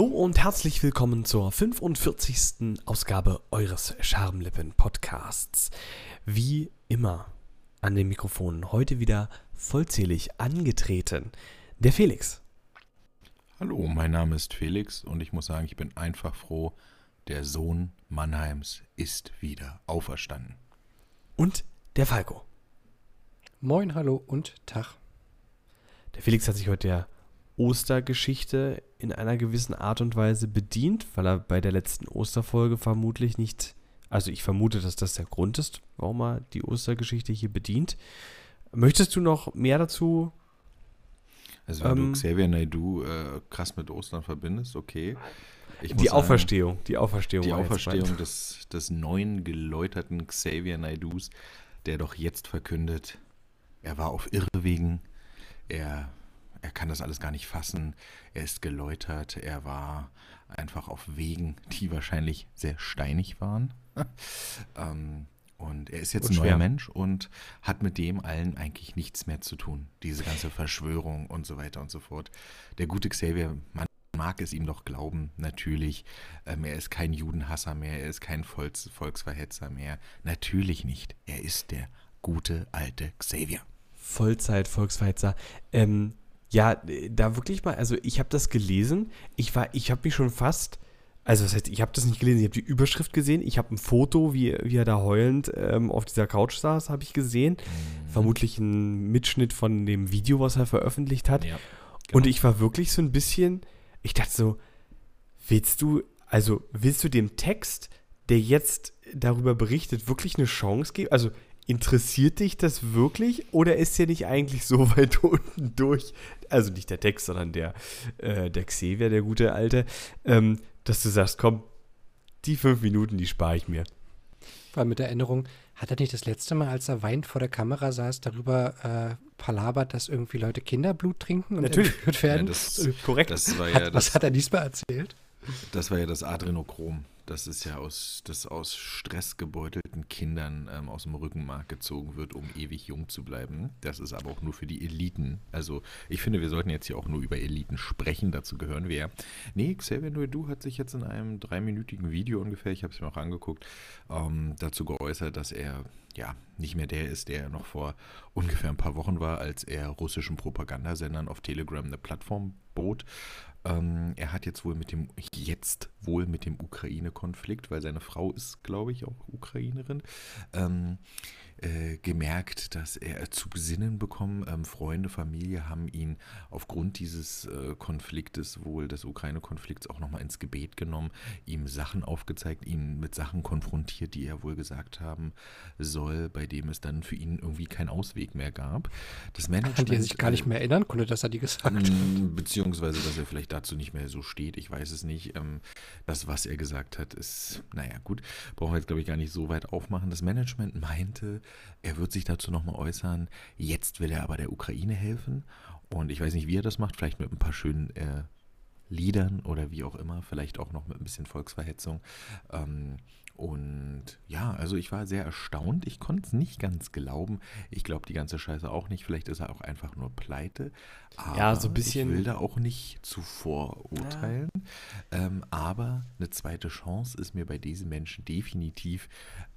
Hallo und herzlich willkommen zur 45. Ausgabe eures Schamlippen Podcasts. Wie immer an den Mikrofonen heute wieder vollzählig angetreten. Der Felix. Hallo, mein Name ist Felix und ich muss sagen, ich bin einfach froh, der Sohn Mannheims ist wieder auferstanden. Und der Falco. Moin, hallo und Tag. Der Felix hat sich heute der Ostergeschichte in einer gewissen Art und Weise bedient, weil er bei der letzten Osterfolge vermutlich nicht, also ich vermute, dass das der Grund ist, warum er die Ostergeschichte hier bedient. Möchtest du noch mehr dazu? Also wenn ähm, du Xavier Naidoo äh, krass mit Ostern verbindest, okay. Die Auferstehung, die Auferstehung. Die Auferstehung des, des neuen geläuterten Xavier Naidoos, der doch jetzt verkündet, er war auf Irrwegen, er er kann das alles gar nicht fassen. Er ist geläutert. Er war einfach auf Wegen, die wahrscheinlich sehr steinig waren. ähm, und er ist jetzt und ein neuer Mensch und hat mit dem allen eigentlich nichts mehr zu tun. Diese ganze Verschwörung und so weiter und so fort. Der gute Xavier, man mag es ihm doch glauben, natürlich. Ähm, er ist kein Judenhasser mehr, er ist kein Volks Volksverhetzer mehr. Natürlich nicht. Er ist der gute alte Xavier. Vollzeit-Volksverhetzer. Ähm, ja, da wirklich mal, also ich habe das gelesen. Ich war, ich habe mich schon fast, also das heißt, ich habe das nicht gelesen, ich habe die Überschrift gesehen. Ich habe ein Foto, wie, wie er da heulend ähm, auf dieser Couch saß, habe ich gesehen. Mhm. Vermutlich ein Mitschnitt von dem Video, was er veröffentlicht hat. Ja, genau. Und ich war wirklich so ein bisschen, ich dachte so, willst du, also willst du dem Text, der jetzt darüber berichtet, wirklich eine Chance geben? Also interessiert dich das wirklich oder ist der nicht eigentlich so weit unten durch, also nicht der Text, sondern der, äh, der Xavier, der gute Alte, ähm, dass du sagst, komm, die fünf Minuten, die spare ich mir. Vor allem mit der Erinnerung, hat er nicht das letzte Mal, als er weint vor der Kamera saß, darüber äh, palabert, dass irgendwie Leute Kinderblut trinken und Natürlich. entführt werden? Ja, das, korrekt. Das war ja hat, das, was hat er diesmal erzählt? Das war ja das Adrenochrom. Das ist ja aus, das aus stressgebeutelten Kindern ähm, aus dem Rückenmark gezogen wird, um ewig jung zu bleiben. Das ist aber auch nur für die Eliten. Also ich finde, wir sollten jetzt hier auch nur über Eliten sprechen. Dazu gehören wir ja. Nee, Xavier Noedu hat sich jetzt in einem dreiminütigen Video ungefähr, ich habe es mir auch angeguckt, ähm, dazu geäußert, dass er ja nicht mehr der ist, der noch vor ungefähr ein paar Wochen war, als er russischen Propagandasendern auf Telegram eine Plattform bot. Ähm, er hat jetzt wohl mit dem, jetzt wohl mit dem Ukraine-Konflikt, weil seine Frau ist, glaube ich, auch Ukrainerin, ähm, äh, gemerkt, dass er zu besinnen bekommen. Ähm, Freunde, Familie haben ihn aufgrund dieses äh, Konfliktes, wohl des Ukraine-Konflikts, auch nochmal ins Gebet genommen, ihm Sachen aufgezeigt, ihn mit Sachen konfrontiert, die er wohl gesagt haben soll, bei dem es dann für ihn irgendwie keinen Ausweg mehr gab. Das Management, Kann er sich gar nicht mehr erinnern konnte, dass er die gesagt hat. Mm, beziehungsweise, dass er vielleicht dazu nicht mehr so steht, ich weiß es nicht. Ähm, das, was er gesagt hat, ist, naja, gut, brauchen wir jetzt, glaube ich, gar nicht so weit aufmachen. Das Management meinte, er wird sich dazu nochmal äußern. Jetzt will er aber der Ukraine helfen. Und ich weiß nicht, wie er das macht. Vielleicht mit ein paar schönen äh, Liedern oder wie auch immer. Vielleicht auch noch mit ein bisschen Volksverhetzung. Ähm, und ja, also ich war sehr erstaunt. Ich konnte es nicht ganz glauben. Ich glaube die ganze Scheiße auch nicht. Vielleicht ist er auch einfach nur pleite. Aber ja, so ein bisschen. Ich will da auch nicht zuvor urteilen. Ja. Ähm, aber eine zweite Chance ist mir bei diesen Menschen definitiv,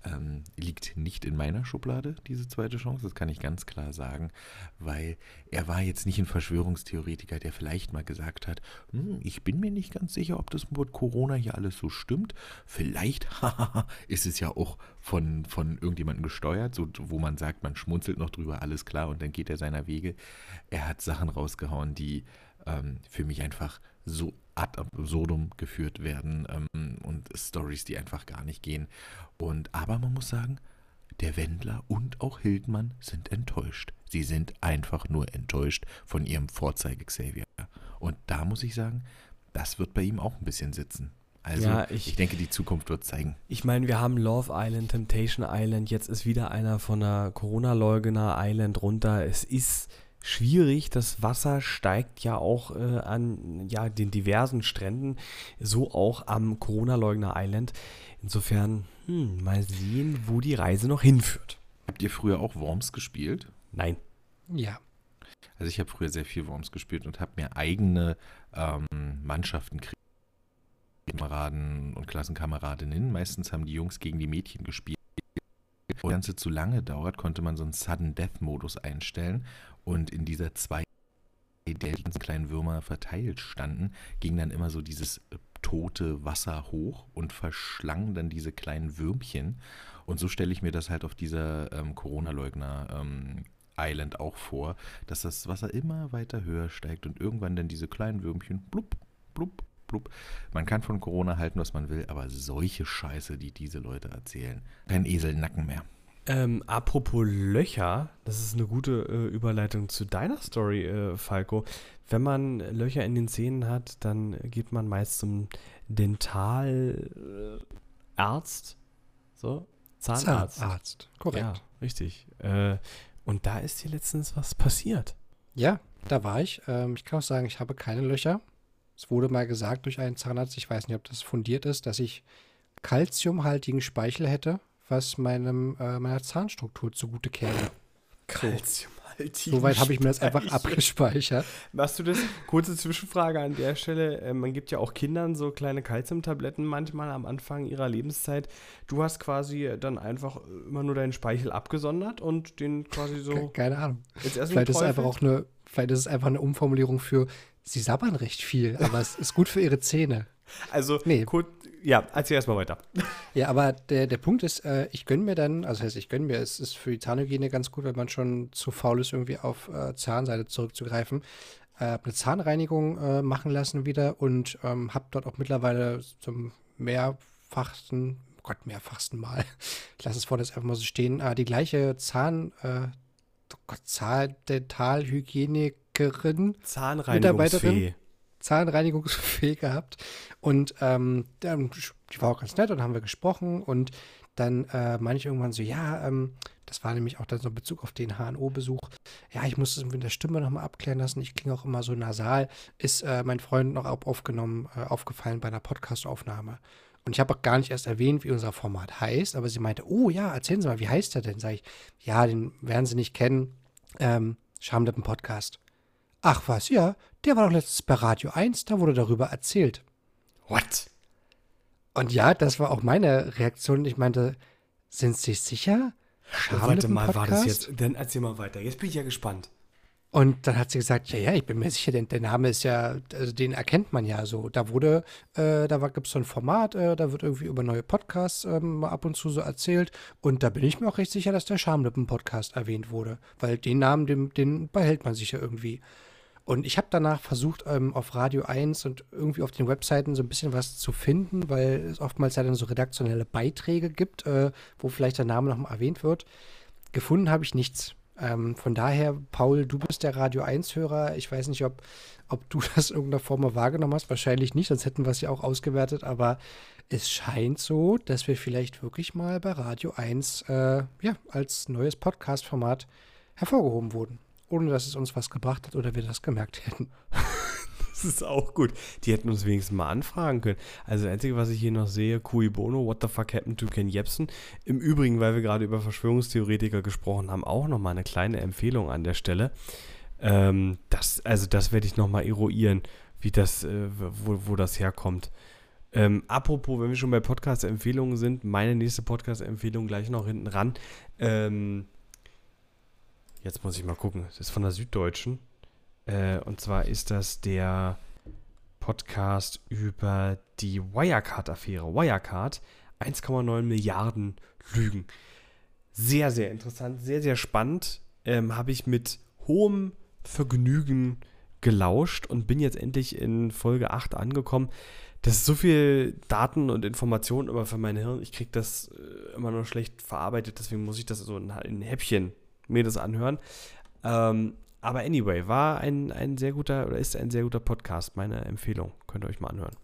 ähm, liegt nicht in meiner Schublade, diese zweite Chance. Das kann ich ganz klar sagen. Weil er war jetzt nicht ein Verschwörungstheoretiker, der vielleicht mal gesagt hat, hm, ich bin mir nicht ganz sicher, ob das mit Corona hier alles so stimmt. Vielleicht, haha ist es ja auch von, von irgendjemandem gesteuert, so, wo man sagt, man schmunzelt noch drüber, alles klar, und dann geht er seiner Wege. Er hat Sachen rausgehauen, die ähm, für mich einfach so ad absurdum geführt werden ähm, und Stories, die einfach gar nicht gehen. Und aber man muss sagen, der Wendler und auch Hildmann sind enttäuscht. Sie sind einfach nur enttäuscht von ihrem Vorzeige Xavier. Und da muss ich sagen, das wird bei ihm auch ein bisschen sitzen. Also ja, ich, ich, denke, die Zukunft wird zeigen. Ich meine, wir haben Love Island, Temptation Island, jetzt ist wieder einer von der Corona-Leugner Island runter. Es ist schwierig, das Wasser steigt ja auch äh, an ja, den diversen Stränden, so auch am Corona-Leugner Island. Insofern, hm, mal sehen, wo die Reise noch hinführt. Habt ihr früher auch Worms gespielt? Nein. Ja. Also ich habe früher sehr viel Worms gespielt und habe mir eigene ähm, Mannschaften kreiert Kameraden und Klassenkameradinnen. Meistens haben die Jungs gegen die Mädchen gespielt. Und das Ganze zu lange dauert, konnte man so einen Sudden Death Modus einstellen. Und in dieser zwei, der ganzen kleinen Würmer verteilt standen, ging dann immer so dieses äh, tote Wasser hoch und verschlang dann diese kleinen Würmchen. Und so stelle ich mir das halt auf dieser ähm, Corona-Leugner ähm, Island auch vor, dass das Wasser immer weiter höher steigt und irgendwann dann diese kleinen Würmchen blub, blub, blub. Man kann von Corona halten, was man will, aber solche Scheiße, die diese Leute erzählen, kein Eselnacken mehr. Ähm, apropos Löcher, das ist eine gute äh, Überleitung zu deiner Story, äh, Falco. Wenn man Löcher in den Zähnen hat, dann geht man meist zum Dentalarzt. So, Zahnarzt. Zahnarzt, korrekt. Ja, richtig. Äh, und da ist dir letztens was passiert. Ja, da war ich. Ähm, ich kann auch sagen, ich habe keine Löcher. Es wurde mal gesagt durch einen Zahnarzt, ich weiß nicht, ob das fundiert ist, dass ich kalziumhaltigen Speichel hätte, was meinem, äh, meiner Zahnstruktur zugute käme. Calciumhaltigen Soweit habe ich mir das einfach abgespeichert. Machst du das? Kurze Zwischenfrage an der Stelle. Äh, man gibt ja auch Kindern so kleine Kalziumtabletten manchmal am Anfang ihrer Lebenszeit. Du hast quasi dann einfach immer nur deinen Speichel abgesondert und den quasi so Ke- Keine Ahnung. ins Essen Vielleicht ist einfach auch eine, vielleicht ist es einfach eine Umformulierung für, sie sabbern recht viel, aber es ist gut für ihre Zähne. Also, Nee. kurz, ja, erzähl erstmal weiter. Ja, aber der, der Punkt ist, äh, ich gönne mir dann, also heißt, ich gönne mir, es ist für die Zahnhygiene ganz gut, wenn man schon zu faul ist, irgendwie auf äh, Zahnseide zurückzugreifen. Äh, habe eine Zahnreinigung äh, machen lassen wieder und ähm, habe dort auch mittlerweile zum mehrfachsten, oh Gott, mehrfachsten Mal, ich lasse es vor, das einfach mal so stehen, äh, die gleiche Zahn, äh, oh Gott, Zahndentalhygienikerin Zahnreinigungsfee. zahnreinigungsfähig gehabt. Und ähm, die war auch ganz nett und haben wir gesprochen. Und dann äh, meine ich irgendwann so, ja, ähm, das war nämlich auch dann so in Bezug auf den HNO-Besuch. Ja, ich muss es mit der Stimme nochmal abklären lassen. Ich klinge auch immer so nasal. Ist äh, mein Freund noch auf- aufgenommen, äh, aufgefallen bei einer Podcast-Aufnahme. Und ich habe auch gar nicht erst erwähnt, wie unser Format heißt, aber sie meinte, oh ja, erzählen Sie mal, wie heißt der denn? Sag ich, ja, den werden Sie nicht kennen. Ähm, Schamlippen-Podcast. Ach was, ja, der war doch letztens bei Radio 1, da wurde darüber erzählt. What? Und ja, das war auch meine Reaktion. Ich meinte, sind Sie sicher? Warte mal, war das jetzt? Dann erzähl mal weiter. Jetzt bin ich ja gespannt. Und dann hat sie gesagt, ja, ja, ich bin mir sicher, denn der Name ist ja, also den erkennt man ja so. Da wurde, äh, da gibt es so ein Format, äh, da wird irgendwie über neue Podcasts ähm, mal ab und zu so erzählt. Und da bin ich mir auch recht sicher, dass der Schamlippen-Podcast erwähnt wurde. Weil den Namen, den, den behält man sich ja irgendwie. Und ich habe danach versucht, ähm, auf Radio 1 und irgendwie auf den Webseiten so ein bisschen was zu finden, weil es oftmals ja dann so redaktionelle Beiträge gibt, äh, wo vielleicht der Name nochmal erwähnt wird. Gefunden habe ich nichts. Ähm, von daher, Paul, du bist der Radio 1-Hörer. Ich weiß nicht, ob, ob du das in irgendeiner Form mal wahrgenommen hast. Wahrscheinlich nicht, sonst hätten wir es ja auch ausgewertet. Aber es scheint so, dass wir vielleicht wirklich mal bei Radio 1 äh, ja, als neues Podcast-Format hervorgehoben wurden. Ohne dass es uns was gebracht hat oder wir das gemerkt hätten. Das ist auch gut. Die hätten uns wenigstens mal anfragen können. Also das Einzige, was ich hier noch sehe, Cui Bono, What the fuck happened to Ken Jebsen? Im Übrigen, weil wir gerade über Verschwörungstheoretiker gesprochen haben, auch nochmal eine kleine Empfehlung an der Stelle. Ähm, das, also das werde ich nochmal eruieren, wie das, äh, wo, wo das herkommt. Ähm, apropos, wenn wir schon bei Podcast-Empfehlungen sind, meine nächste Podcast-Empfehlung gleich noch hinten ran. Ähm, jetzt muss ich mal gucken. Das ist von der Süddeutschen. Äh, und zwar ist das der Podcast über die Wirecard-Affäre. Wirecard, 1,9 Milliarden Lügen. Sehr, sehr interessant, sehr, sehr spannend. Ähm, Habe ich mit hohem Vergnügen gelauscht und bin jetzt endlich in Folge 8 angekommen. Das ist so viel Daten und Informationen immer für mein Hirn. Ich kriege das äh, immer nur schlecht verarbeitet, deswegen muss ich das so in, in Häppchen mir das anhören. Ähm, aber anyway, war ein, ein sehr guter oder ist ein sehr guter Podcast. Meine Empfehlung. Könnt ihr euch mal anhören.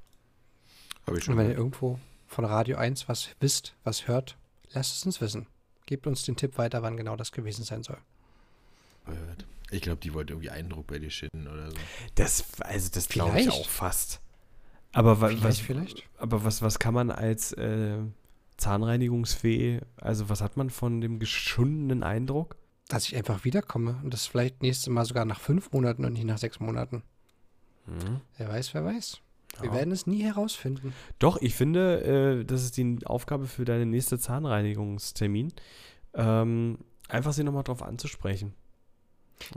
Habe ich Und schon wenn ihr irgendwo von Radio 1 was wisst, was hört, lasst es uns wissen. Gebt uns den Tipp weiter, wann genau das gewesen sein soll. Ich glaube, die wollte irgendwie Eindruck bei dir schinden oder so. Das, also das glaube ich auch fast. Aber, wa Vielleicht, was, vielleicht. aber was, was kann man als äh, Zahnreinigungsfee, also was hat man von dem geschundenen Eindruck? Dass ich einfach wiederkomme und das vielleicht nächstes Mal sogar nach fünf Monaten und nicht nach sechs Monaten. Hm. Wer weiß, wer weiß. Wir werden es nie herausfinden. Doch, ich finde, äh, das ist die Aufgabe für deine nächste Zahnreinigungstermin. Ähm, einfach sie nochmal drauf anzusprechen.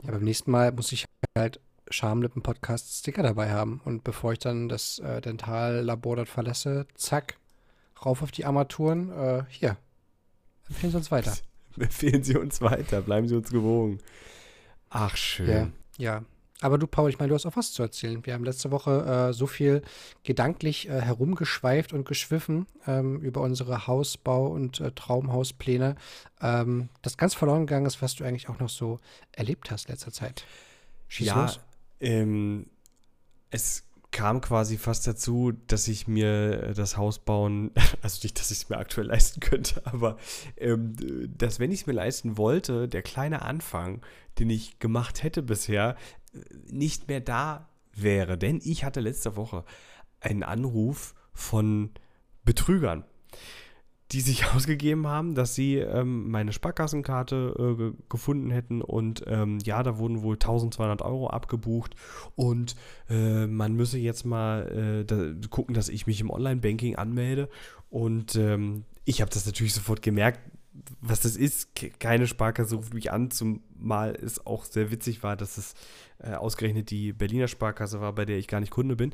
Ja, beim nächsten Mal muss ich halt Schamlippen-Podcast-Sticker dabei haben. Und bevor ich dann das äh, Dentallabor dort verlasse, zack, rauf auf die Armaturen. Äh, hier, empfehlen Sie uns weiter. Empfehlen Sie uns weiter, bleiben Sie uns gewogen. Ach, schön. Ja, ja. Aber du, Paul, ich meine, du hast auch was zu erzählen. Wir haben letzte Woche äh, so viel gedanklich äh, herumgeschweift und geschwiffen ähm, über unsere Hausbau- und äh, Traumhauspläne, ähm, das ganz verloren gegangen ist, was du eigentlich auch noch so erlebt hast letzter Zeit. Schieß ja, los. Ähm, es kam quasi fast dazu, dass ich mir das Haus bauen, also nicht, dass ich es mir aktuell leisten könnte, aber ähm, dass, wenn ich es mir leisten wollte, der kleine Anfang, den ich gemacht hätte bisher, nicht mehr da wäre. Denn ich hatte letzte Woche einen Anruf von Betrügern, die sich ausgegeben haben, dass sie ähm, meine Sparkassenkarte äh, gefunden hätten und ähm, ja, da wurden wohl 1200 Euro abgebucht und äh, man müsse jetzt mal äh, da, gucken, dass ich mich im Online-Banking anmelde und ähm, ich habe das natürlich sofort gemerkt, was das ist. Keine Sparkasse ruft mich an, zumal es auch sehr witzig war, dass es äh, ausgerechnet die Berliner Sparkasse war, bei der ich gar nicht Kunde bin.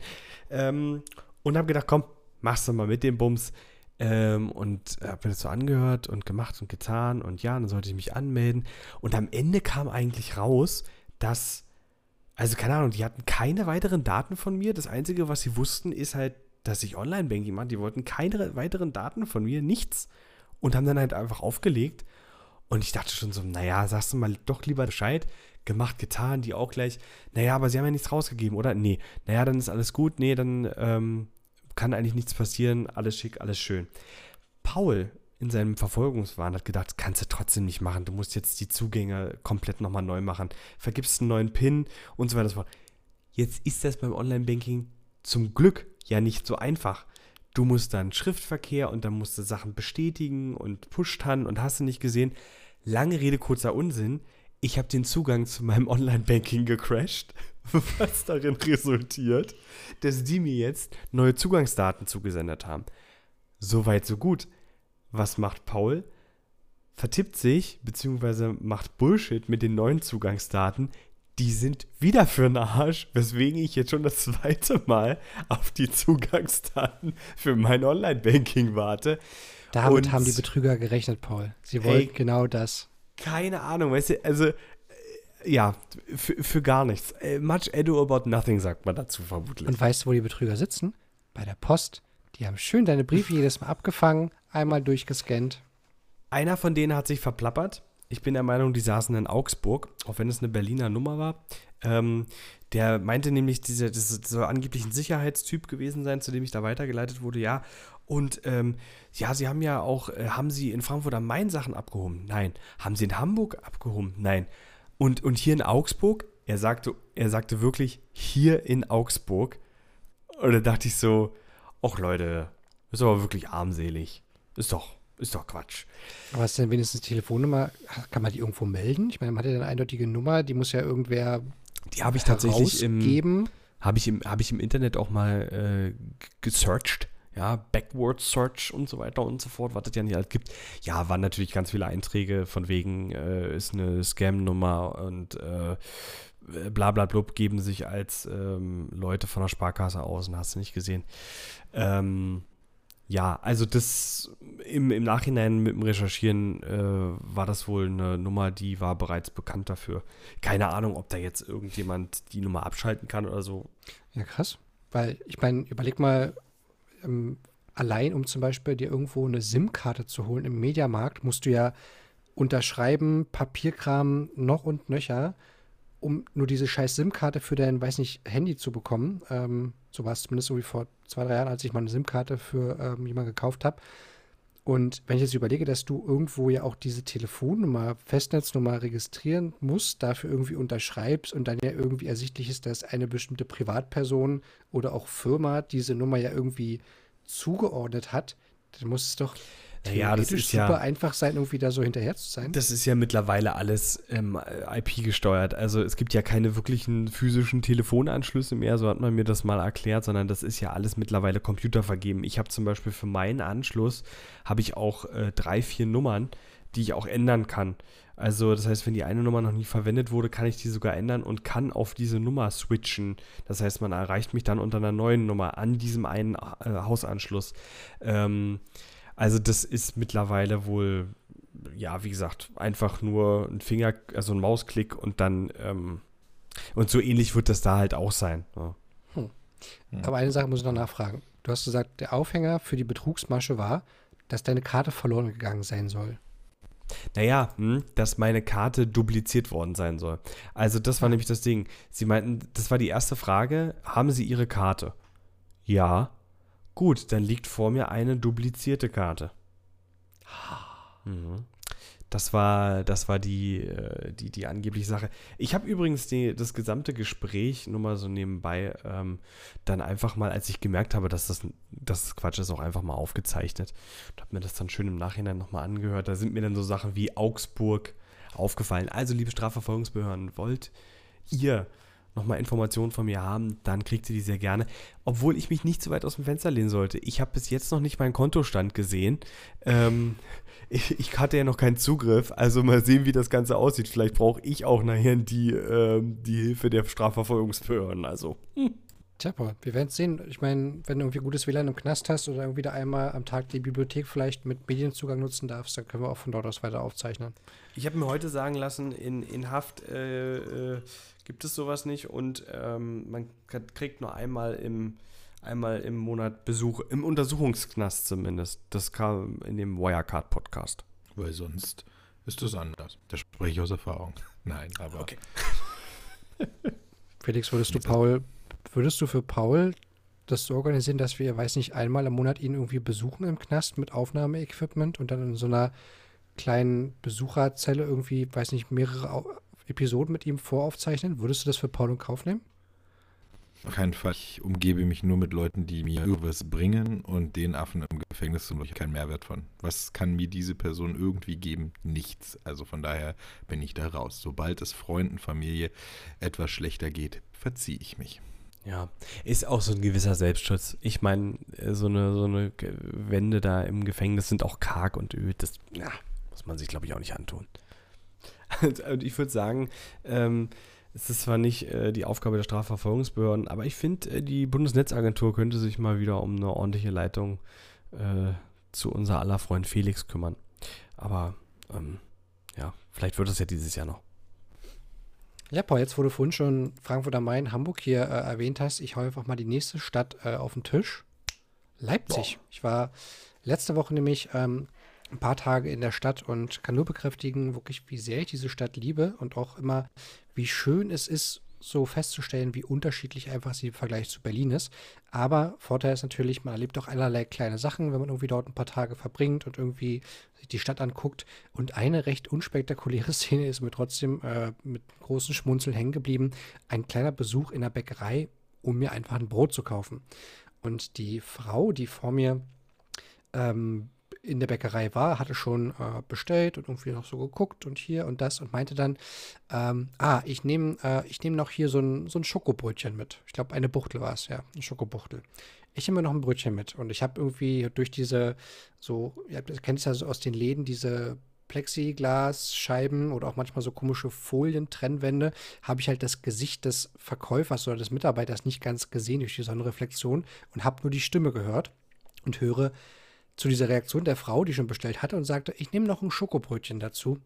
Ähm, und habe gedacht, komm, machst du mal mit dem Bums. Ähm, und habe mir das so angehört und gemacht und getan und ja, dann sollte ich mich anmelden. Und am Ende kam eigentlich raus, dass, also keine Ahnung, die hatten keine weiteren Daten von mir. Das Einzige, was sie wussten, ist halt, dass ich Online-Banking mache. Die wollten keine weiteren Daten von mir, nichts und haben dann halt einfach aufgelegt. Und ich dachte schon so, naja, sagst du mal doch lieber Bescheid. Gemacht, getan, die auch gleich. Naja, aber sie haben ja nichts rausgegeben, oder? Nee. Naja, dann ist alles gut. Nee, dann ähm, kann eigentlich nichts passieren. Alles schick, alles schön. Paul in seinem Verfolgungswahn hat gedacht, kannst du trotzdem nicht machen. Du musst jetzt die Zugänge komplett nochmal neu machen. Vergibst einen neuen PIN und so weiter und so fort. Jetzt ist das beim Online-Banking zum Glück ja nicht so einfach du musst dann Schriftverkehr und dann musst du Sachen bestätigen und Push-Tan und hast du nicht gesehen. Lange Rede, kurzer Unsinn. Ich habe den Zugang zu meinem Online-Banking gecrashed, was darin resultiert, dass die mir jetzt neue Zugangsdaten zugesendet haben. Soweit, so gut. Was macht Paul? Vertippt sich, beziehungsweise macht Bullshit mit den neuen Zugangsdaten, die sind wieder für den Arsch, weswegen ich jetzt schon das zweite Mal auf die Zugangsdaten für mein Online-Banking warte. Damit Und, haben die Betrüger gerechnet, Paul. Sie wollten hey, genau das. Keine Ahnung, weißt du, also ja, für, für gar nichts. Äh, much ado about nothing, sagt man dazu vermutlich. Und weißt du, wo die Betrüger sitzen? Bei der Post. Die haben schön deine Briefe jedes Mal abgefangen, einmal durchgescannt. Einer von denen hat sich verplappert ich bin der Meinung, die saßen in Augsburg, auch wenn es eine Berliner Nummer war. Ähm, der meinte nämlich, diese, das soll angeblich ein Sicherheitstyp gewesen sein, zu dem ich da weitergeleitet wurde, ja. Und ähm, ja, sie haben ja auch, äh, haben sie in Frankfurt am Main Sachen abgehoben? Nein. Haben sie in Hamburg abgehoben? Nein. Und, und hier in Augsburg, er sagte, er sagte wirklich, hier in Augsburg. Und da dachte ich so, ach Leute, ist aber wirklich armselig. Ist doch, ist doch Quatsch. Aber du denn wenigstens Telefonnummer? Kann man die irgendwo melden? Ich meine, man hat ja eine eindeutige Nummer, die muss ja irgendwer. Die habe ich tatsächlich im. Habe ich, im, hab ich im Internet auch mal äh, gesearched. Ja, Backward Search und so weiter und so fort, was es ja nicht alles gibt. Ja, waren natürlich ganz viele Einträge von wegen, äh, ist eine Scam-Nummer und äh, bla bla blub geben sich als ähm, Leute von der Sparkasse aus und hast du nicht gesehen. Ähm, ja, also das im, im Nachhinein mit dem Recherchieren äh, war das wohl eine Nummer, die war bereits bekannt dafür. Keine Ahnung, ob da jetzt irgendjemand die Nummer abschalten kann oder so. Ja, krass. Weil, ich meine, überleg mal, ähm, allein um zum Beispiel dir irgendwo eine SIM-Karte zu holen im Mediamarkt, musst du ja unterschreiben, Papierkram noch und nöcher, um nur diese scheiß SIM-Karte für dein, weiß nicht, Handy zu bekommen. Ähm, so war es zumindest so wie vor zwei, drei Jahren, als ich mal eine SIM-Karte für ähm, jemanden gekauft habe. Und wenn ich jetzt überlege, dass du irgendwo ja auch diese Telefonnummer, Festnetznummer registrieren musst, dafür irgendwie unterschreibst und dann ja irgendwie ersichtlich ist, dass eine bestimmte Privatperson oder auch Firma diese Nummer ja irgendwie zugeordnet hat, dann muss es doch Naja, das ist ja- super einfach sein, irgendwie da so hinterher zu sein. Das ist ja mittlerweile alles ähm, IP gesteuert. Also es gibt ja keine wirklichen physischen Telefonanschlüsse mehr, so hat man mir das mal erklärt, sondern das ist ja alles mittlerweile computervergeben. Ich habe zum Beispiel für meinen Anschluss habe ich auch äh, drei, vier Nummern, die ich auch ändern kann. Also das heißt, wenn die eine Nummer noch nie verwendet wurde, kann ich die sogar ändern und kann auf diese Nummer switchen. Das heißt, man erreicht mich dann unter einer neuen Nummer an diesem einen äh, Hausanschluss. Ähm, also das ist mittlerweile wohl, ja, wie gesagt, einfach nur ein Finger, also ein Mausklick und dann, ähm, und so ähnlich wird das da halt auch sein. Ja. Aber eine Sache muss ich noch nachfragen. Du hast gesagt, der Aufhänger für die Betrugsmasche war, dass deine Karte verloren gegangen sein soll. Naja, hm, dass meine Karte dupliziert worden sein soll. Also das war nämlich das Ding. Sie meinten, das war die erste Frage, haben Sie Ihre Karte? Ja. Gut, dann liegt vor mir eine duplizierte Karte. Mhm. Das war, das war die, äh, die, die angebliche Sache. Ich habe übrigens die, das gesamte Gespräch, nur mal so nebenbei, ähm, dann einfach mal, als ich gemerkt habe, dass das, das Quatsch ist, auch einfach mal aufgezeichnet. Und habe mir das dann schön im Nachhinein nochmal angehört. Da sind mir dann so Sachen wie Augsburg aufgefallen. Also, liebe Strafverfolgungsbehörden, wollt ihr nochmal Informationen von mir haben, dann kriegt ihr die sehr gerne. Obwohl ich mich nicht so weit aus dem Fenster lehnen sollte. Ich habe bis jetzt noch nicht meinen Kontostand gesehen. Ähm, ich, ich hatte ja noch keinen Zugriff. Also mal sehen, wie das Ganze aussieht. Vielleicht brauche ich auch nachher die, ähm, die Hilfe der Strafverfolgungsbehörden. Also. Tja, Paul, wir werden es sehen. Ich meine, wenn du irgendwie gutes WLAN im Knast hast oder irgendwie da einmal am Tag die Bibliothek vielleicht mit Medienzugang nutzen darfst, dann können wir auch von dort aus weiter aufzeichnen. Ich habe mir heute sagen lassen, in, in Haft äh, äh, gibt es sowas nicht und ähm, man kriegt nur einmal im, einmal im Monat Besuch, im Untersuchungsknast zumindest. Das kam in dem Wirecard-Podcast. Weil sonst ist das anders. Da spreche ich aus Erfahrung. Nein, aber Okay. Felix, würdest du Paul, würdest du für Paul das so organisieren, dass wir, weiß nicht, einmal im Monat ihn irgendwie besuchen im Knast mit Aufnahmeequipment und dann in so einer kleinen Besucherzelle irgendwie, weiß nicht, mehrere Episoden mit ihm voraufzeichnen? Würdest du das für Paul in Kauf nehmen? auf keinen Fall. Ich umgebe mich nur mit Leuten, die mir irgendwas bringen und den Affen im Gefängnis sind ich keinen Mehrwert von. Was kann mir diese Person irgendwie geben? Nichts. Also von daher bin ich da raus. Sobald es Freunden, Familie etwas schlechter geht, verziehe ich mich. Ja, ist auch so ein gewisser Selbstschutz. Ich meine, äh, so eine, so eine Wände da im Gefängnis sind auch karg und öd. Das ja, muss man sich, glaube ich, auch nicht antun. Und ich würde sagen, ähm, es ist zwar nicht äh, die Aufgabe der Strafverfolgungsbehörden, aber ich finde, äh, die Bundesnetzagentur könnte sich mal wieder um eine ordentliche Leitung äh, zu unser aller Freund Felix kümmern. Aber ähm, ja, vielleicht wird es ja dieses Jahr noch. Ja, Paul, jetzt wo du vorhin schon Frankfurt am Main, Hamburg hier äh, erwähnt hast, ich hau einfach mal die nächste Stadt äh, auf den Tisch. Leipzig. Ich war letzte Woche nämlich ähm, ein paar Tage in der Stadt und kann nur bekräftigen, wirklich, wie sehr ich diese Stadt liebe und auch immer, wie schön es ist, so festzustellen, wie unterschiedlich einfach sie im Vergleich zu Berlin ist. Aber Vorteil ist natürlich, man erlebt auch allerlei kleine Sachen, wenn man irgendwie dort ein paar Tage verbringt und irgendwie sich die Stadt anguckt. Und eine recht unspektakuläre Szene ist mir trotzdem äh, mit großen Schmunzeln hängen geblieben. Ein kleiner Besuch in der Bäckerei, um mir einfach ein Brot zu kaufen. Und die Frau, die vor mir ähm, in der Bäckerei war, hatte schon äh, bestellt und irgendwie noch so geguckt und hier und das und meinte dann, ähm, ah, ich nehme äh, nehm noch hier so ein, so ein Schokobrötchen mit. Ich glaube, eine Buchtel war es, ja, eine Schokobuchtel. Ich nehme noch ein Brötchen mit und ich habe irgendwie durch diese, so, ihr kennt es ja so aus den Läden, diese Plexiglasscheiben oder auch manchmal so komische Folien-Trennwände, habe ich halt das Gesicht des Verkäufers oder des Mitarbeiters nicht ganz gesehen durch die Sonnenreflexion und habe nur die Stimme gehört und höre zu dieser Reaktion der Frau, die schon bestellt hatte und sagte, ich nehme noch ein Schokobrötchen dazu.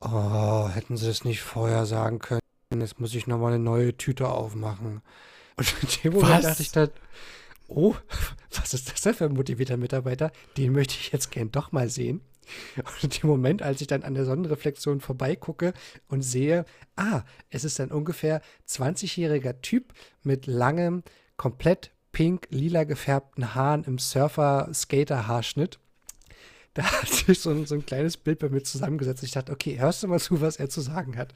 Oh, hätten sie das nicht vorher sagen können. Jetzt muss ich nochmal eine neue Tüte aufmachen. Und in dem Moment Was? dachte ich dann, oh, was ist das denn für ein motivierter Mitarbeiter? Den möchte ich jetzt gern doch mal sehen. Und in dem Moment, als ich dann an der Sonnenreflexion vorbeigucke und sehe, ah, es ist ein ungefähr 20-jähriger Typ mit langem, komplett pink, lila gefärbten Haaren im Surfer-Skater-Haarschnitt. Da hat sich so ein, so ein kleines Bild bei mir zusammengesetzt. Ich dachte, okay, hörst du mal zu, was er zu sagen hat.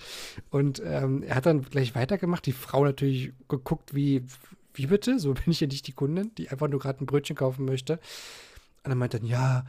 Und ähm, er hat dann gleich weitergemacht. Die Frau natürlich geguckt, wie, wie bitte? So bin ich ja nicht die Kundin, die einfach nur gerade ein Brötchen kaufen möchte. Und er meinte dann, ja,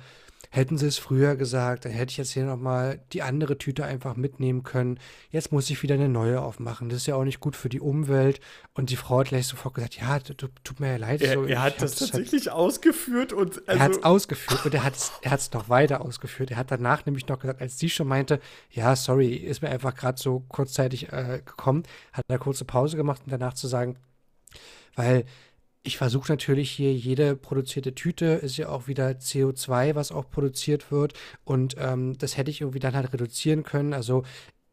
hätten sie es früher gesagt, dann hätte ich jetzt hier nochmal die andere Tüte einfach mitnehmen können. Jetzt muss ich wieder eine neue aufmachen. Das ist ja auch nicht gut für die Umwelt. Und die Frau hat gleich sofort gesagt, ja, tut mir ja leid. Er, so, er hat das halt tatsächlich halt, ausgeführt und also er hat es ausgeführt und er hat es er hat's noch weiter ausgeführt. Er hat danach nämlich noch gesagt, als sie schon meinte, ja, sorry, ist mir einfach gerade so kurzzeitig äh, gekommen, hat eine kurze Pause gemacht und danach zu sagen, weil ich versuche natürlich hier jede produzierte Tüte ist ja auch wieder CO2, was auch produziert wird. Und ähm, das hätte ich irgendwie dann halt reduzieren können. Also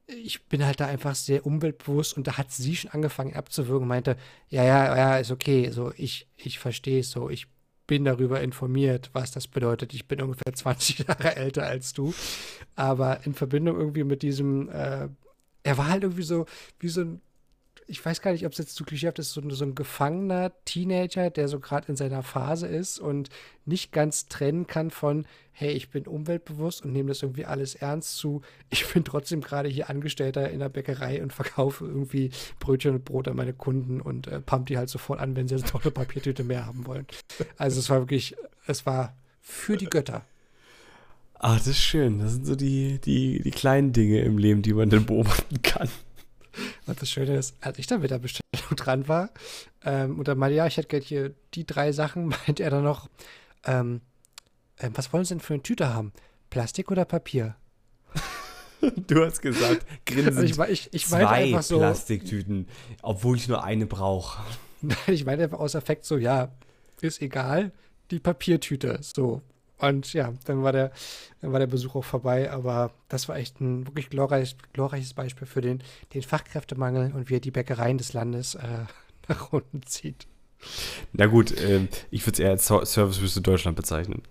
ich bin halt da einfach sehr umweltbewusst und da hat sie schon angefangen abzuwürgen und meinte, ja, ja, ja, ist okay. So, ich, ich verstehe es so. Ich bin darüber informiert, was das bedeutet. Ich bin ungefähr 20 Jahre älter als du. Aber in Verbindung irgendwie mit diesem, äh, er war halt irgendwie so wie so ein ich weiß gar nicht, ob es jetzt zu klischeehaft ist, so, so ein gefangener Teenager, der so gerade in seiner Phase ist und nicht ganz trennen kann von, hey, ich bin umweltbewusst und nehme das irgendwie alles ernst zu. Ich bin trotzdem gerade hier Angestellter in der Bäckerei und verkaufe irgendwie Brötchen und Brot an meine Kunden und äh, pump die halt sofort an, wenn sie jetzt noch eine Papiertüte mehr haben wollen. Also es war wirklich, es war für die Götter. Ah, das ist schön. Das sind so die, die, die kleinen Dinge im Leben, die man dann beobachten kann. Und das Schöne ist, als ich dann mit der Bestellung dran war, ähm, und dann meinte, ja, ich hätte gerne hier die drei Sachen, meint er dann noch, ähm, äh, was wollen Sie denn für eine Tüte haben? Plastik oder Papier? Du hast gesagt, grinsend. Also ich, ich, ich zwei so, Plastiktüten, obwohl ich nur eine brauche. Nein, ich meine einfach aus Effekt so, ja, ist egal, die Papiertüte, so. Und ja, dann war der, dann war der Besuch auch vorbei. Aber das war echt ein wirklich glorreich, glorreiches Beispiel für den, den Fachkräftemangel und wie er die Bäckereien des Landes äh, nach unten zieht. Na gut, äh, ich würde es eher als Servicewüste Deutschland bezeichnen.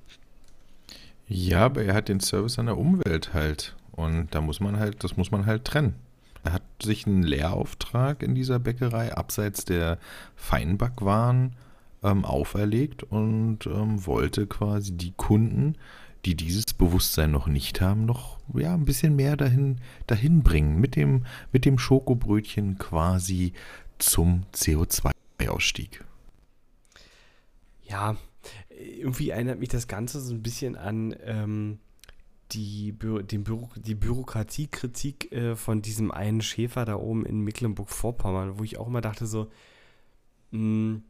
Ja, aber er hat den Service an der Umwelt halt. Und da muss man halt, das muss man halt trennen. Er hat sich einen Lehrauftrag in dieser Bäckerei abseits der Feinbackwaren ähm, auferlegt und ähm, wollte quasi die Kunden, die dieses Bewusstsein noch nicht haben, noch ja, ein bisschen mehr dahin, dahin bringen, mit dem, mit dem Schokobrötchen quasi zum CO2-Ausstieg. Ja, irgendwie erinnert mich das Ganze so ein bisschen an ähm, die, den Büro die Bürokratiekritik äh, von diesem einen Schäfer da oben in Mecklenburg-Vorpommern, wo ich auch immer dachte so, mh, hm,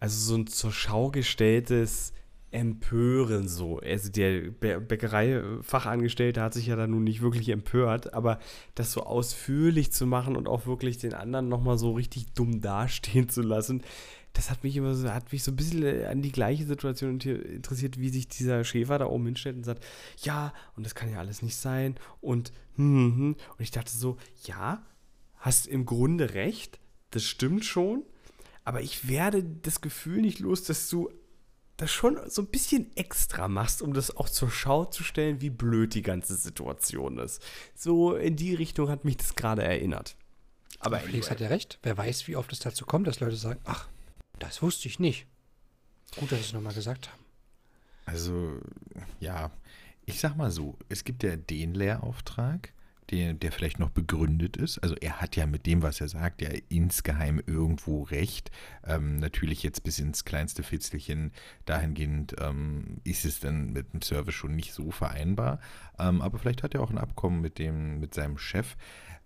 also so ein zur Schau gestelltes Empören so. Also der Bäckerei-Fachangestellte hat sich ja da nun nicht wirklich empört, aber das so ausführlich zu machen und auch wirklich den anderen nochmal so richtig dumm dastehen zu lassen, das hat mich immer so, hat mich so ein bisschen an die gleiche Situation interessiert, wie sich dieser Schäfer da oben hinstellt und sagt, ja, und das kann ja alles nicht sein und hm, hm, hm. und ich dachte so, ja, hast im Grunde recht, das stimmt schon, aber ich werde das Gefühl nicht los, dass du das schon so ein bisschen extra machst, um das auch zur Schau zu stellen, wie blöd die ganze Situation ist. So in die Richtung hat mich das gerade erinnert. Aber Felix anyway. hat ja recht. Wer weiß, wie oft es dazu kommt, dass Leute sagen, ach, das wusste ich nicht. Gut, dass Sie es nochmal gesagt haben. Also, ja, ich sag mal so, es gibt ja den Lehrauftrag der, der vielleicht noch begründet ist. Also er hat ja mit dem, was er sagt, ja insgeheim irgendwo recht. Ähm, natürlich jetzt bis ins kleinste Fitzelchen dahingehend ähm, ist es dann mit dem Service schon nicht so vereinbar. Ähm, aber vielleicht hat er auch ein Abkommen mit, dem, mit seinem Chef,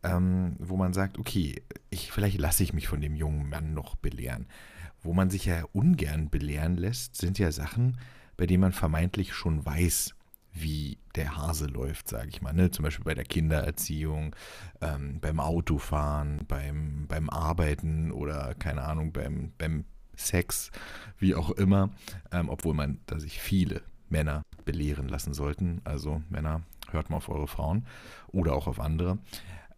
ähm, wo man sagt, okay, ich, vielleicht lasse ich mich von dem jungen Mann noch belehren. Wo man sich ja ungern belehren lässt, sind ja Sachen, bei denen man vermeintlich schon weiß, wie der Hase läuft, sage ich mal. Ne? Zum Beispiel bei der Kindererziehung, ähm, beim Autofahren, beim, beim Arbeiten oder keine Ahnung, beim, beim Sex, wie auch immer. Ähm, obwohl man da sich viele Männer belehren lassen sollten. Also Männer, hört mal auf eure Frauen oder auch auf andere.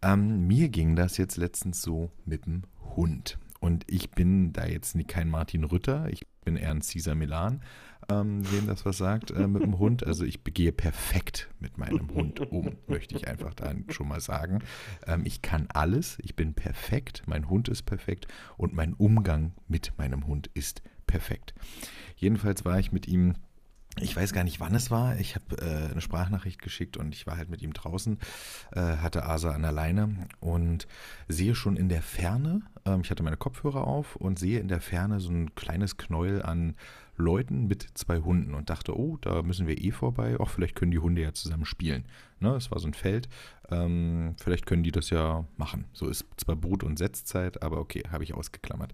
Ähm, mir ging das jetzt letztens so mit dem Hund. Und ich bin da jetzt kein Martin Rütter, ich bin eher ein Caesar Milan ähm, wem das was sagt, äh, mit dem Hund. Also ich begehe perfekt mit meinem Hund um, möchte ich einfach dann schon mal sagen. Ähm, ich kann alles, ich bin perfekt, mein Hund ist perfekt und mein Umgang mit meinem Hund ist perfekt. Jedenfalls war ich mit ihm ich weiß gar nicht, wann es war. Ich habe äh, eine Sprachnachricht geschickt und ich war halt mit ihm draußen, äh, hatte Asa an der Leine und sehe schon in der Ferne, ähm, ich hatte meine Kopfhörer auf und sehe in der Ferne so ein kleines Knäuel an Leuten mit zwei Hunden und dachte, oh, da müssen wir eh vorbei. Auch vielleicht können die Hunde ja zusammen spielen. Ne, es war so ein Feld. Ähm, vielleicht können die das ja machen. So ist zwar Brut- und Setzzeit, aber okay, habe ich ausgeklammert.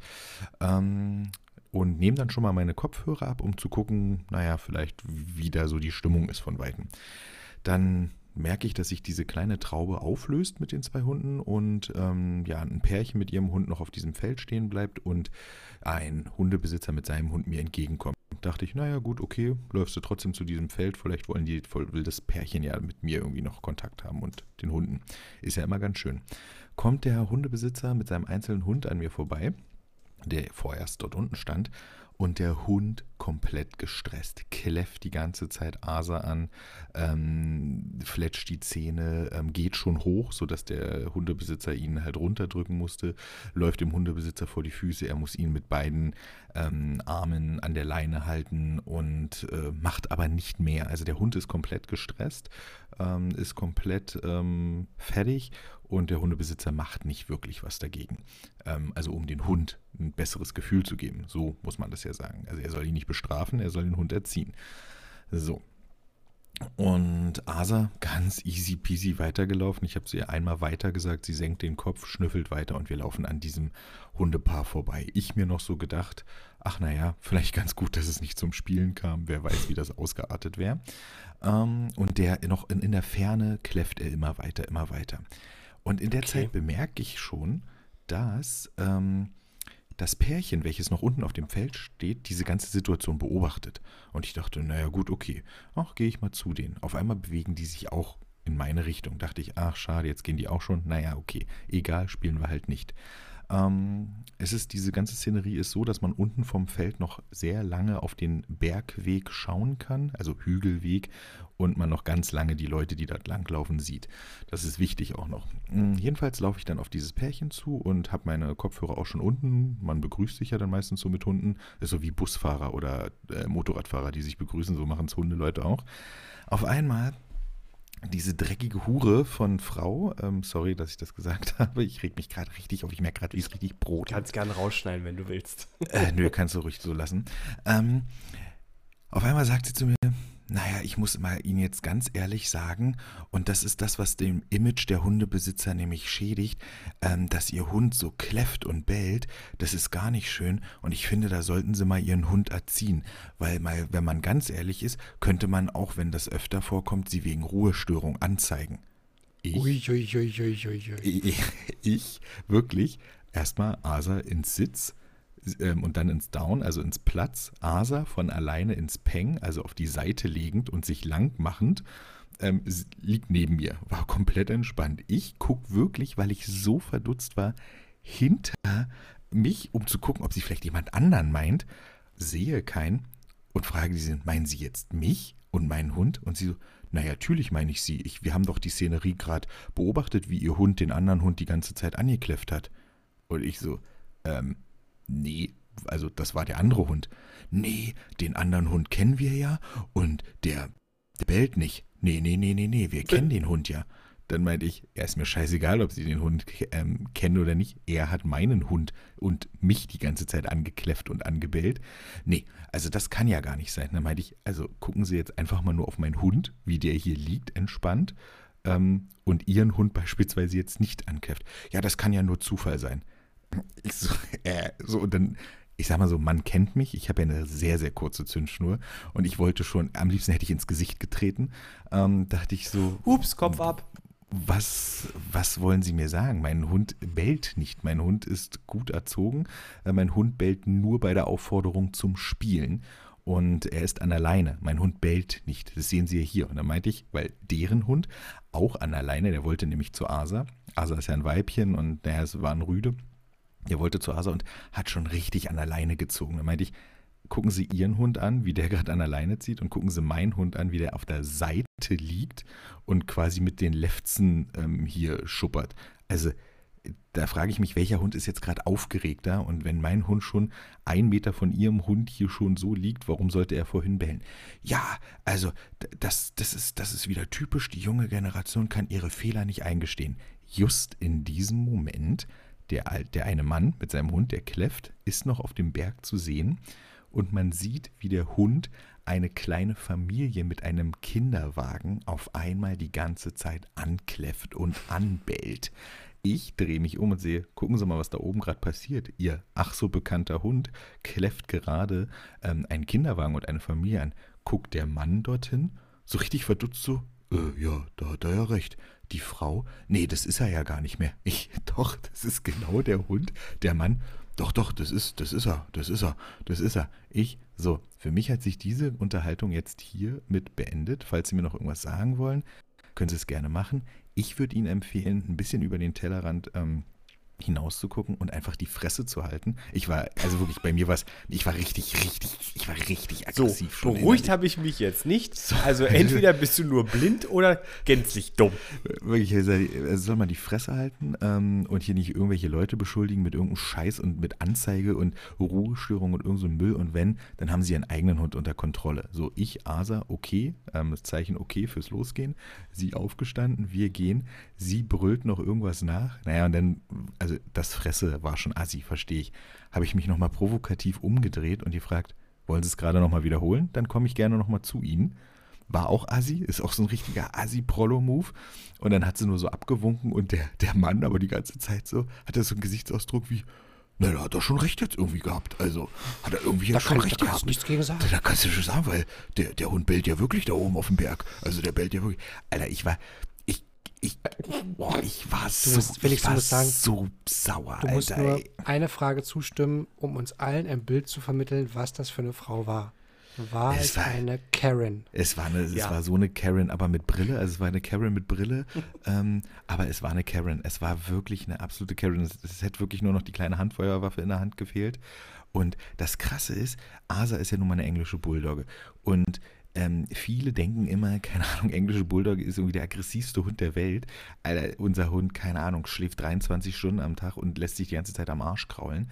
Ähm, und nehme dann schon mal meine Kopfhörer ab, um zu gucken, naja, vielleicht wie da so die Stimmung ist von Weitem. Dann merke ich, dass sich diese kleine Traube auflöst mit den zwei Hunden und ähm, ja, ein Pärchen mit ihrem Hund noch auf diesem Feld stehen bleibt und ein Hundebesitzer mit seinem Hund mir entgegenkommt. Dachte ich, naja, gut, okay, läufst du trotzdem zu diesem Feld, vielleicht wollen die, will das Pärchen ja mit mir irgendwie noch Kontakt haben und den Hunden. Ist ja immer ganz schön. Kommt der Hundebesitzer mit seinem einzelnen Hund an mir vorbei der vorerst dort unten stand. Und der Hund komplett gestresst, kläfft die ganze Zeit Asa an, ähm, fletscht die Zähne, ähm, geht schon hoch, sodass der Hundebesitzer ihn halt runterdrücken musste, läuft dem Hundebesitzer vor die Füße, er muss ihn mit beiden ähm, Armen an der Leine halten und äh, macht aber nicht mehr. Also der Hund ist komplett gestresst, ähm, ist komplett ähm, fertig und der Hundebesitzer macht nicht wirklich was dagegen. Ähm, also um den Hund ein besseres Gefühl zu geben. So muss man das ja sagen. Also er soll ihn nicht bestrafen, er soll den Hund erziehen. So. Und Asa ganz easy peasy weitergelaufen. Ich habe sie einmal weiter gesagt, sie senkt den Kopf, schnüffelt weiter und wir laufen an diesem Hundepaar vorbei. Ich mir noch so gedacht, ach naja, vielleicht ganz gut, dass es nicht zum Spielen kam. Wer weiß, wie das ausgeartet wäre. Ähm, und der noch in, in der Ferne kläfft er immer weiter, immer weiter. Und in der okay. Zeit bemerke ich schon, dass ähm, das Pärchen, welches noch unten auf dem Feld steht, diese ganze Situation beobachtet. Und ich dachte, naja gut, okay, ach, gehe ich mal zu denen. Auf einmal bewegen die sich auch in meine Richtung. Dachte ich, ach schade, jetzt gehen die auch schon. Naja, okay, egal, spielen wir halt nicht. Ähm, es ist, diese ganze Szenerie ist so, dass man unten vom Feld noch sehr lange auf den Bergweg schauen kann, also Hügelweg, und man noch ganz lange die Leute, die dort langlaufen, sieht. Das ist wichtig auch noch. Hm, jedenfalls laufe ich dann auf dieses Pärchen zu und habe meine Kopfhörer auch schon unten. Man begrüßt sich ja dann meistens so mit Hunden. Das ist so wie Busfahrer oder äh, Motorradfahrer, die sich begrüßen, so machen es Hundeleute auch. Auf einmal diese dreckige Hure von Frau, ähm, sorry, dass ich das gesagt habe, ich reg mich gerade richtig auf, ich merke gerade, wie es richtig Brot. Du kannst gerne rausschneiden, wenn du willst. Äh, nö, kannst du ruhig so lassen. Ähm, auf einmal sagt sie zu mir, naja, ich muss mal Ihnen jetzt ganz ehrlich sagen, und das ist das, was dem Image der Hundebesitzer nämlich schädigt, ähm, dass Ihr Hund so kläfft und bellt, das ist gar nicht schön. Und ich finde, da sollten Sie mal Ihren Hund erziehen, weil mal, wenn man ganz ehrlich ist, könnte man auch, wenn das öfter vorkommt, Sie wegen Ruhestörung anzeigen. Ich, ui, ui, ui, ich, ich? Wirklich? Erstmal Asa ins Sitz, ähm, und dann ins Down, also ins Platz, Asa von alleine ins Peng, also auf die Seite legend und sich lang machend, ähm, liegt neben mir, war komplett entspannt. Ich gucke wirklich, weil ich so verdutzt war, hinter mich, um zu gucken, ob sie vielleicht jemand anderen meint, sehe keinen und frage sie, meinen Sie jetzt mich und meinen Hund? Und sie so, naja, natürlich meine ich Sie. Ich, wir haben doch die Szenerie gerade beobachtet, wie Ihr Hund den anderen Hund die ganze Zeit angekläfft hat. Und ich so, ähm, Nee, also das war der andere Hund. Nee, den anderen Hund kennen wir ja und der, der bellt nicht. Nee, nee, nee, nee, nee, wir kennen den Hund ja. Dann meinte ich, er ist mir scheißegal, ob sie den Hund ähm, kennen oder nicht. Er hat meinen Hund und mich die ganze Zeit angekläfft und angebellt. Nee, also das kann ja gar nicht sein. Dann meinte ich, also gucken Sie jetzt einfach mal nur auf meinen Hund, wie der hier liegt, entspannt, ähm, und Ihren Hund beispielsweise jetzt nicht ankläfft. Ja, das kann ja nur Zufall sein. Ich so, äh, so, und dann, ich sag mal so, man kennt mich. Ich habe ja eine sehr, sehr kurze Zündschnur. Und ich wollte schon, am liebsten hätte ich ins Gesicht getreten. Ähm, dachte ich so. Ups, Kopf ab. Was, was wollen Sie mir sagen? Mein Hund bellt nicht. Mein Hund ist gut erzogen. Äh, mein Hund bellt nur bei der Aufforderung zum Spielen. Und er ist an der Leine. Mein Hund bellt nicht. Das sehen Sie ja hier. Und dann meinte ich, weil deren Hund auch an der Leine, der wollte nämlich zu Asa. Asa ist ja ein Weibchen und naja, es war ein Rüde. Der wollte zu Asa und hat schon richtig an der Leine gezogen. Da meinte ich, gucken Sie Ihren Hund an, wie der gerade an der Leine zieht und gucken Sie meinen Hund an, wie der auf der Seite liegt und quasi mit den Lefzen ähm, hier schuppert. Also da frage ich mich, welcher Hund ist jetzt gerade aufgeregter? Und wenn mein Hund schon ein Meter von ihrem Hund hier schon so liegt, warum sollte er vorhin bellen? Ja, also das, das, ist, das ist wieder typisch. Die junge Generation kann ihre Fehler nicht eingestehen. Just in diesem Moment, der, der eine Mann mit seinem Hund, der kläfft, ist noch auf dem Berg zu sehen. Und man sieht, wie der Hund eine kleine Familie mit einem Kinderwagen auf einmal die ganze Zeit ankläfft und anbellt. Ich drehe mich um und sehe, gucken Sie mal, was da oben gerade passiert. Ihr ach so bekannter Hund kläfft gerade ähm, einen Kinderwagen und eine Familie an. Guckt der Mann dorthin, so richtig verdutzt so, äh, ja, da hat er ja recht. Die Frau, nee, das ist er ja gar nicht mehr. Ich, doch, das ist genau der Hund. Der Mann, doch, doch, das ist, das ist er, das ist er, das ist er. Ich, so, für mich hat sich diese Unterhaltung jetzt hier mit beendet. Falls Sie mir noch irgendwas sagen wollen, können Sie es gerne machen. Ich würde Ihnen empfehlen, ein bisschen über den Tellerrand ähm, hinauszugucken und einfach die Fresse zu halten. Ich war, also wirklich, bei mir war es, ich war richtig, richtig, ich war richtig aggressiv. So, beruhigt habe ich mich jetzt nicht. Also entweder bist du nur blind oder gänzlich dumm. Wirklich, also, soll man die Fresse halten ähm, und hier nicht irgendwelche Leute beschuldigen mit irgendeinem Scheiß und mit Anzeige und Ruhestörung und irgendeinem so Müll und wenn, dann haben sie ihren eigenen Hund unter Kontrolle. So, ich, Asa, okay, ähm, das Zeichen okay fürs Losgehen. Sie aufgestanden, wir gehen. Sie brüllt noch irgendwas nach. Naja, und dann, also das Fresse war schon assi, verstehe ich. Habe ich mich nochmal provokativ umgedreht und gefragt, wollen Sie es gerade nochmal wiederholen? Dann komme ich gerne nochmal zu Ihnen. War auch assi, ist auch so ein richtiger assi-Prollo-Move. Und dann hat sie nur so abgewunken und der, der Mann aber die ganze Zeit so, hat er so einen Gesichtsausdruck wie, na, da hat er schon recht jetzt irgendwie gehabt. Also hat er irgendwie da jetzt schon recht da du nichts gegen sagen. Da kannst du schon sagen, weil der, der Hund bellt ja wirklich da oben auf dem Berg. Also der bellt ja wirklich. Alter, ich war, ich, boah, ich war so, musst- Felix, ich war du musst sagen, so sauer, Du musst Alter. nur ey. eine Frage zustimmen, um uns allen ein Bild zu vermitteln, was das für eine Frau war. War Es es, war- eine Karen? Es war, eine, es Ja. war so eine Karen, aber mit Brille. Also es war eine Karen mit Brille. ähm, aber es war eine Karen. Es war wirklich eine absolute Karen. Es, es hätte wirklich nur noch die kleine Handfeuerwaffe in der Hand gefehlt. Und das Krasse ist, Asa ist ja nun mal eine englische Bulldogge. Und ähm, viele denken immer, keine Ahnung, englische Bulldogge ist irgendwie der aggressivste Hund der Welt. Alter, unser Hund, keine Ahnung, schläft 23 Stunden am Tag und lässt sich die ganze Zeit am Arsch kraulen.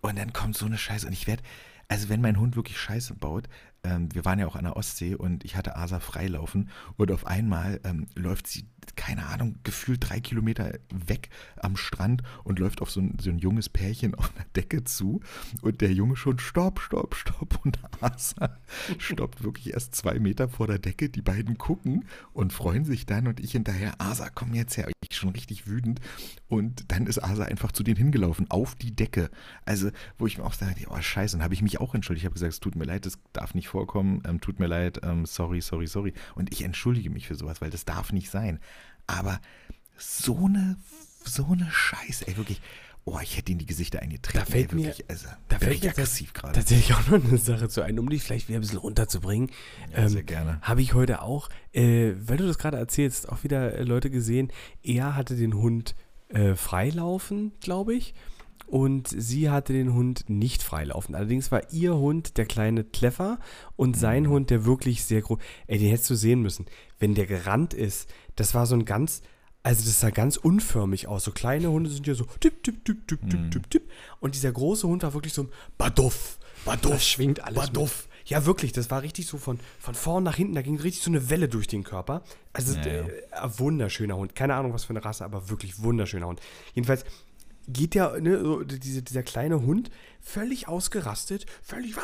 Und dann kommt so eine Scheiße. Und ich werde, also wenn mein Hund wirklich Scheiße baut, ähm, wir waren ja auch an der Ostsee und ich hatte Asa freilaufen und auf einmal ähm, läuft sie, keine Ahnung, gefühlt drei Kilometer weg am Strand und läuft auf so ein, so ein junges Pärchen auf einer Decke zu und der Junge schon stopp, stopp, stopp und Asa stoppt wirklich erst zwei Meter vor der Decke. Die beiden gucken und freuen sich dann und ich hinterher, Asa, komm jetzt her. Ich schon richtig wütend und dann ist Asa einfach zu denen hingelaufen, auf die Decke. Also, wo ich mir auch sage, oh scheiße, und habe ich mich auch entschuldigt. Ich habe gesagt, es tut mir leid, das darf nicht vorkommen, ähm, tut mir leid, ähm, sorry, sorry, sorry. Und ich entschuldige mich für sowas, weil das darf nicht sein. Aber so eine, so eine Scheiße, ey, wirklich. Oh, ich hätte in die Gesichter eingetreten. Da fällt ey, mir- wirklich, also, Da fällt ich mir aggressiv gerade. tatsächlich auch noch eine Sache zu ein, um dich vielleicht wieder ein bisschen runterzubringen. Ja, sehr gerne. Habe ich heute auch, äh, weil du das gerade erzählst, auch wieder äh, Leute gesehen. Er hatte den Hund äh, freilaufen, glaube ich. Und sie hatte den Hund nicht freilaufen. Allerdings war ihr Hund der kleine Kleffer und sein Hund der wirklich sehr groß. Ey, den hättest du sehen müssen. Wenn der gerannt ist, das war so ein ganz, also das sah ganz unförmig aus. So kleine Hunde sind ja so tipp, tipp, tipp, tipp, tipp, tipp, tipp. Und dieser große Hund war wirklich so ein Baduff, Baduff. Das schwingt alles mit. Baduff. Ja, wirklich, das war richtig so von, von vorn nach hinten, da ging richtig so eine Welle durch den Körper. Also, Ja, ja. äh, ein wunderschöner Hund. Keine Ahnung, was für eine Rasse, aber wirklich wunderschöner Hund. Jedenfalls geht ja, ne, so diese, dieser kleine Hund, völlig ausgerastet, völlig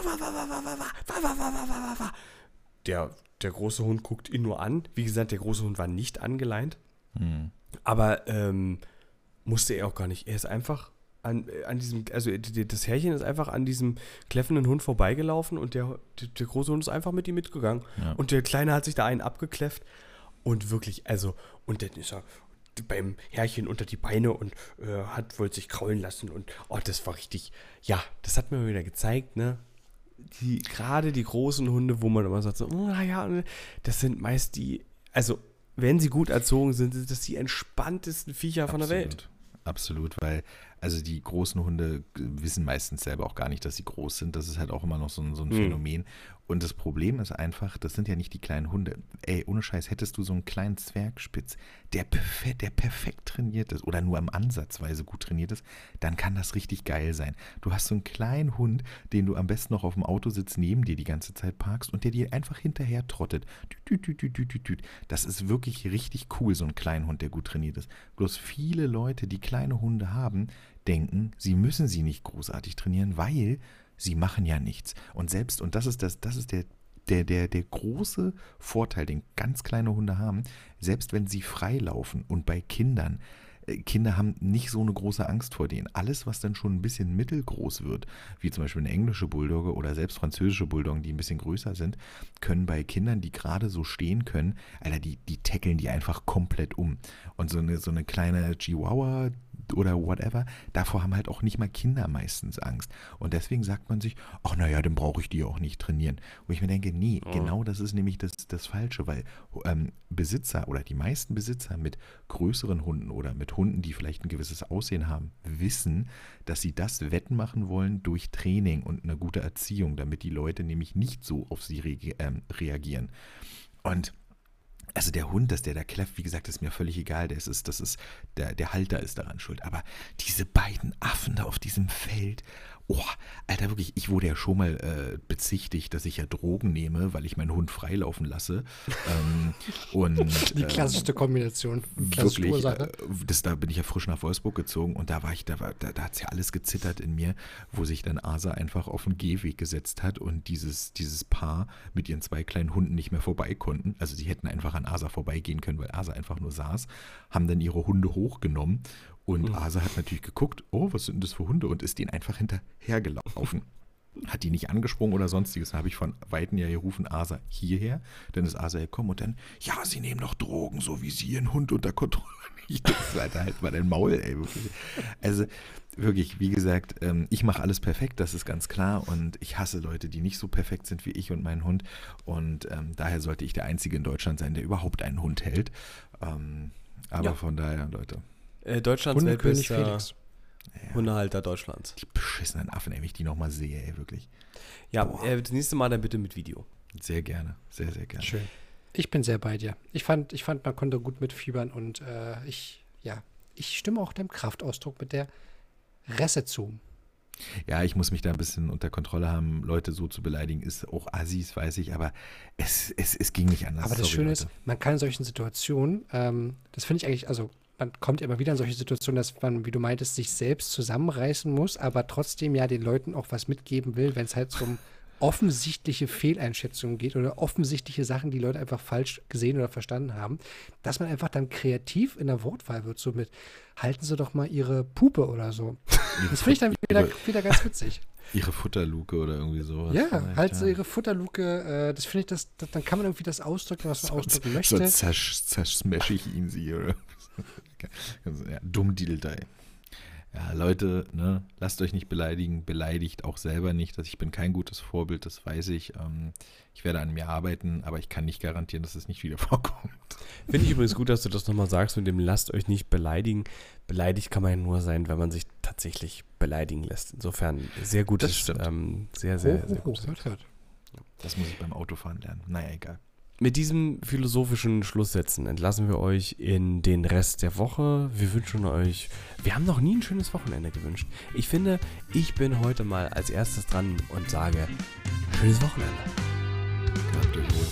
der, der große Hund guckt ihn nur an. Wie gesagt, der große Hund war nicht angeleint. Hm. Aber ähm, musste er auch gar nicht. Er ist einfach an, an diesem, also das Herrchen ist einfach an diesem kläffenden Hund vorbeigelaufen und der, der große Hund ist einfach mit ihm mitgegangen. Ja. Und der Kleine hat sich da einen abgekläfft. Und wirklich, also, und dann ist er, beim Herrchen unter die Beine und äh, hat wollte sich kraulen lassen und oh, das war richtig, ja, das hat mir wieder gezeigt, ne? Die, gerade die großen Hunde, wo man immer sagt, so, naja, das sind meist die, also wenn sie gut erzogen sind, sind das die entspanntesten Viecher von der Welt. absolut, weil also die großen Hunde wissen meistens selber auch gar nicht, dass sie groß sind. Das ist halt auch immer noch so ein, so ein Mhm. Phänomen. Und das Problem ist einfach, das sind ja nicht die kleinen Hunde. Ey, ohne Scheiß, hättest du so einen kleinen Zwergspitz, der perfekt, der perfekt trainiert ist oder nur am Ansatzweise gut trainiert ist, dann kann das richtig geil sein. Du hast so einen kleinen Hund, den du am besten noch auf dem Autositz neben dir die ganze Zeit parkst und der dir einfach hinterher trottet. Das ist wirklich richtig cool, so ein kleiner Hund, der gut trainiert ist. Bloß viele Leute, die kleine Hunde haben, denken, sie müssen sie nicht großartig trainieren, weil sie machen ja nichts. Und selbst, und das ist das, das ist der, der, der, der große Vorteil, den ganz kleine Hunde haben, selbst wenn sie frei laufen und bei Kindern, äh, Kinder haben nicht so eine große Angst vor denen. Alles, was dann schon ein bisschen mittelgroß wird, wie zum Beispiel eine englische Bulldogge oder selbst französische Bulldoggen, die ein bisschen größer sind, können bei Kindern, die gerade so stehen können, Alter, die, die tackeln die einfach komplett um. Und so eine, so eine kleine Chihuahua oder whatever, davor haben halt auch nicht mal Kinder meistens Angst. Und deswegen sagt man sich, ach naja, dann brauche ich die auch nicht trainieren. Wo ich mir denke, nee, Oh. genau das ist nämlich das, das Falsche, weil ähm, Besitzer oder die meisten Besitzer mit größeren Hunden oder mit Hunden, die vielleicht ein gewisses Aussehen haben, wissen, dass sie das wetten machen wollen durch Training und eine gute Erziehung, damit die Leute nämlich nicht so auf sie reage- ähm, reagieren. Und also der Hund, dass der da kläfft, wie gesagt, ist mir völlig egal. Das ist, das ist, der, der Halter ist daran schuld. Aber diese beiden Affen da auf diesem Feld, oh, Alter, wirklich, ich wurde ja schon mal äh, bezichtigt, dass ich ja Drogen nehme, weil ich meinen Hund freilaufen lasse. ähm, und Die ähm, klassischste Kombination. Klassische Wirklich, Ursache. äh, das, da bin ich ja frisch nach Wolfsburg gezogen und da war ich, da, war, da, da hat es ja alles gezittert in mir, wo sich dann Asa einfach auf den Gehweg gesetzt hat und dieses, dieses Paar mit ihren zwei kleinen Hunden nicht mehr vorbei konnten. Also sie hätten einfach an Asa vorbeigehen können, weil Asa einfach nur saß, haben dann ihre Hunde hochgenommen und Asa hat natürlich geguckt, oh, was sind denn das für Hunde und ist denen einfach hinterhergelaufen. Hat die nicht angesprungen oder sonstiges. Da habe ich von Weitem ja gerufen, Asa hierher. Dann ist Asa gekommen und dann, ja, sie nehmen doch Drogen, so wie sie ihren Hund unter Kontrolle nicht. Das Alter, halt mal dein Maul, ey. Wirklich. Also wirklich, wie gesagt, ähm, ich mache alles perfekt, das ist ganz klar. Und ich hasse Leute, die nicht so perfekt sind wie ich und mein Hund. Und ähm, daher sollte ich der Einzige in Deutschland sein, der überhaupt einen Hund hält. Ähm, aber Ja. von daher, Leute, Äh, Deutschlands Hundekönig Felix. Hundehalter Deutschlands. die beschissenen Affen, ey, wenn ich die nochmal sehe, ey, wirklich. Ja, äh, das nächste Mal dann bitte mit Video. Sehr gerne, sehr, sehr gerne. Schön. Ich bin sehr bei dir. Ich fand, ich fand, man konnte gut mitfiebern und äh, ich, ja, ich stimme auch dem Kraftausdruck mit der Resse zu. Ja, ich muss mich da ein bisschen unter Kontrolle haben. Leute so zu beleidigen, ist auch Assis, weiß ich, aber es, es, es ging nicht anders. Aber das Sorry, Schöne Leute. ist, man kann in solchen Situationen, ähm, das finde ich eigentlich, also man kommt immer wieder in solche Situationen, dass man, wie du meintest, sich selbst zusammenreißen muss, aber trotzdem ja den Leuten auch was mitgeben will, wenn es halt so um offensichtliche Fehleinschätzungen geht oder offensichtliche Sachen, die Leute einfach falsch gesehen oder verstanden haben, dass man einfach dann kreativ in der Wortwahl wird, so mit, halten Sie doch mal Ihre Pupe oder so. Das finde ich dann wieder, wieder ganz witzig. ihre Futterluke oder irgendwie sowas. Ja, halt so ihre Futterluke, äh, das finde ich, das, das, dann kann man irgendwie das ausdrücken, was man ausdrücken möchte. Sonst zersch, zersmash ich ihn sie, oder? Ja, dumm Dildei. Ja, Leute, ne, lasst euch nicht beleidigen, beleidigt auch selber nicht. dass Ich bin kein gutes Vorbild, das weiß ich. Ähm, ich werde an mir arbeiten, aber ich kann nicht garantieren, dass es nicht wieder vorkommt. Finde ich übrigens gut, dass du das nochmal sagst mit dem lasst euch nicht beleidigen. Beleidigt kann man ja nur sein, wenn man sich tatsächlich beleidigen lässt. Insofern sehr gutes, ähm, sehr, sehr, Ho, sehr ho, ho, gutes. hört, hört. Das muss ich beim Autofahren lernen. Naja, egal. Mit diesem philosophischen Schlusssätzen entlassen wir euch in den Rest der Woche. Wir wünschen euch, wir haben noch nie ein schönes Wochenende gewünscht. Ich finde, ich bin heute mal als erstes dran und sage, schönes Wochenende. Gehabt euch wohl.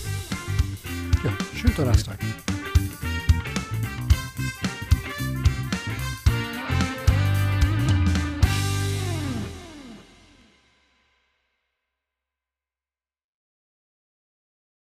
Ja, schönen Donnerstag.